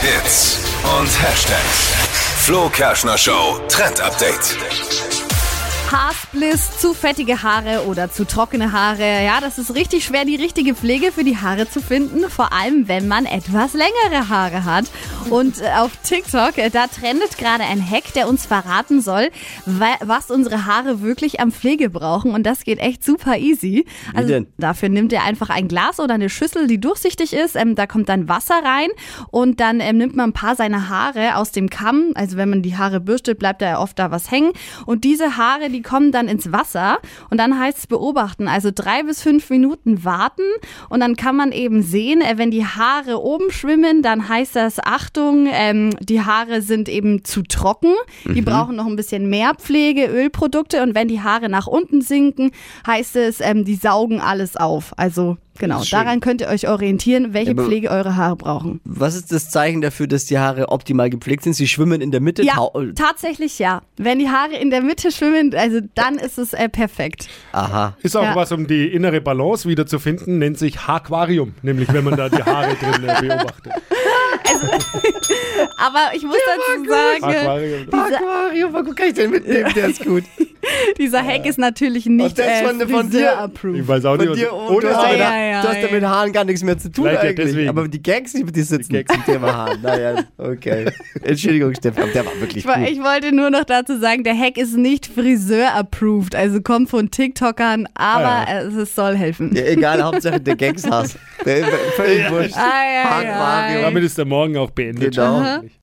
Hits und Hashtags. Flo Kerschner Show Trend Update. Haarspliss, zu fettige Haare oder zu trockene Haare. Ja, das ist richtig schwer, die richtige Pflege für die Haare zu finden. Vor allem, wenn man etwas längere Haare hat. Und äh, auf TikTok, äh, da trendet gerade ein Hack, der uns verraten soll, wa- was unsere Haare wirklich am Pflege brauchen. Und das geht echt super easy. Also dafür nimmt ihr einfach ein Glas oder eine Schüssel, die durchsichtig ist. Ähm, da kommt dann Wasser rein und dann ähm, nimmt man ein paar seiner Haare aus dem Kamm. Also wenn man die Haare bürstet, bleibt da ja oft da was hängen. Und diese Haare, die kommen dann ins Wasser und dann heißt es beobachten. Also drei bis fünf Minuten warten und dann kann man eben sehen, äh, wenn die Haare oben schwimmen, dann heißt das Achtung, ähm, die Haare sind eben zu trocken. Die brauchen noch ein bisschen mehr Pflege, Ölprodukte und wenn die Haare nach unten sinken, heißt es, ähm, die saugen alles auf. Also genau, daran könnt ihr euch orientieren, welche Ja, Pflege eure Haare brauchen. Was ist das Zeichen dafür, dass die Haare optimal gepflegt sind? Sie schwimmen in der Mitte. Ja, tatsächlich ja. Wenn die Haare in der Mitte schwimmen, also dann ist es äh, perfekt. Aha. Ist auch Ja. was, um die innere Balance wieder zu finden, nennt sich Haarquarium, nämlich wenn man da die Haare drin äh, beobachtet. Aber ich muss dazu sagen, Aquarium. Aquarium, wo kann ich den mitnehmen? Der ist gut. Dieser Hack ist natürlich nicht das äh, von- von dir? Ich Friseur-approved. weiß auch Von nicht. dir, was- oh, Oder du, hast ja, ja, du hast ja mit Haaren gar nichts mehr zu tun Vielleicht eigentlich. deswegen. Aber die Gags, die, die sitzen. Die Gags. zum Thema Haaren. Naja, okay. Entschuldigung, Stefan, der war wirklich Ich, gut. ich wollte nur noch dazu sagen, der Hack ist nicht Friseur-approved, also kommt von TikTokern, aber Ah, es es soll helfen. Ja, egal, Hauptsache der Gags hast. Der ist völlig wurscht. Ei, ei, Aquarium. ei. Damit ist der Morgen auch beendet. Genau.